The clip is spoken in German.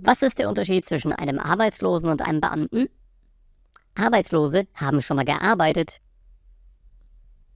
Was ist der Unterschied zwischen einem Arbeitslosen und einem Beamten? Arbeitslose haben schon mal gearbeitet